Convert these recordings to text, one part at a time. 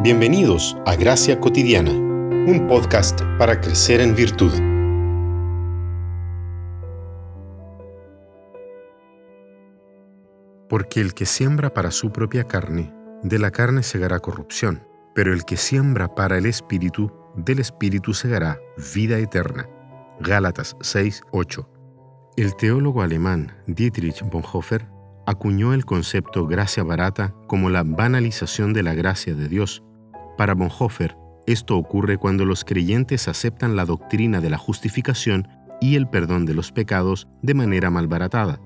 Bienvenidos a Gracia Cotidiana, un podcast para crecer en virtud. Porque el que siembra para su propia carne, de la carne segará corrupción, pero el que siembra para el Espíritu, del Espíritu segará vida eterna. Gálatas 6, 8. El teólogo alemán Dietrich Bonhoeffer acuñó el concepto gracia barata como la banalización de la gracia de Dios. Para Bonhoeffer, esto ocurre cuando los creyentes aceptan la doctrina de la justificación y el perdón de los pecados de manera malbaratada.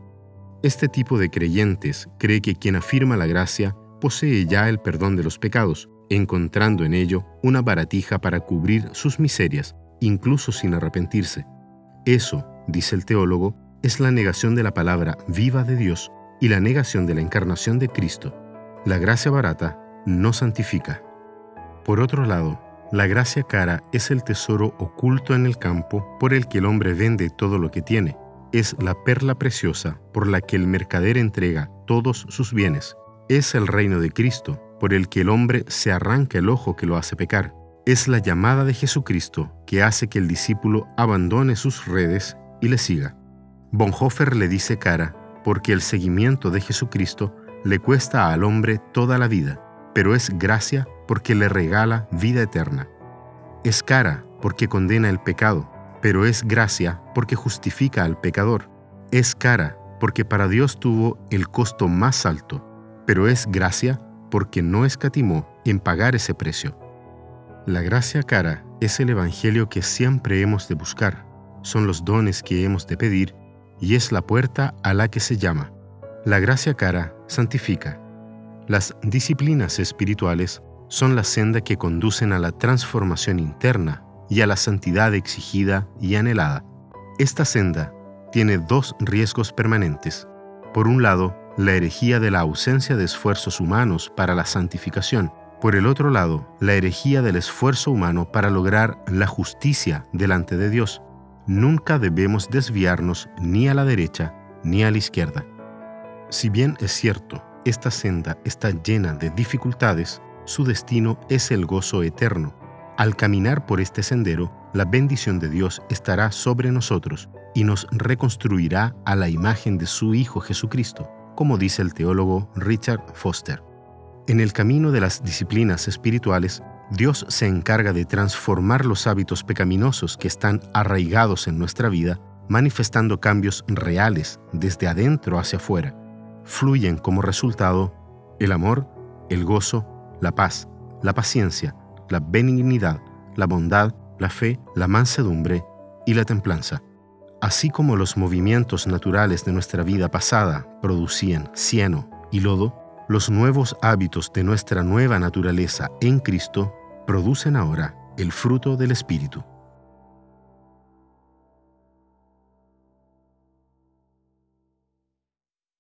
Este tipo de creyentes cree que quien afirma la gracia posee ya el perdón de los pecados, encontrando en ello una baratija para cubrir sus miserias, incluso sin arrepentirse. Eso, dice el teólogo, es la negación de la palabra viva de Dios y la negación de la encarnación de Cristo. La gracia barata no santifica. Por otro lado, la gracia cara es el tesoro oculto en el campo por el que el hombre vende todo lo que tiene. Es la perla preciosa por la que el mercader entrega todos sus bienes. Es el reino de Cristo por el que el hombre se arranca el ojo que lo hace pecar. Es la llamada de Jesucristo que hace que el discípulo abandone sus redes y le siga. Bonhoeffer le dice cara porque el seguimiento de Jesucristo le cuesta al hombre toda la vida, pero es gracia porque le regala vida eterna. Es cara porque condena el pecado, pero es gracia porque justifica al pecador. Es cara porque para Dios tuvo el costo más alto, pero es gracia porque no escatimó en pagar ese precio. La gracia cara es el Evangelio que siempre hemos de buscar, son los dones que hemos de pedir y es la puerta a la que se llama. La gracia cara santifica. Las disciplinas espirituales son la senda que conducen a la transformación interna y a la santidad exigida y anhelada. Esta senda tiene dos riesgos permanentes. Por un lado, la herejía de la ausencia de esfuerzos humanos para la santificación. Por el otro lado, la herejía del esfuerzo humano para lograr la justicia delante de Dios nunca debemos desviarnos ni a la derecha ni a la izquierda. Si bien es cierto, esta senda está llena de dificultades, su destino es el gozo eterno. Al caminar por este sendero, la bendición de Dios estará sobre nosotros y nos reconstruirá a la imagen de su Hijo Jesucristo, como dice el teólogo Richard Foster. En el camino de las disciplinas espirituales, Dios se encarga de transformar los hábitos pecaminosos que están arraigados en nuestra vida, manifestando cambios reales desde adentro hacia afuera. Fluyen como resultado el amor, el gozo, la paz, la paciencia, la benignidad, la bondad, la fe, la mansedumbre y la templanza. Así como los movimientos naturales de nuestra vida pasada producían cieno y lodo, los nuevos hábitos de nuestra nueva naturaleza en Cristo producen ahora el fruto del Espíritu.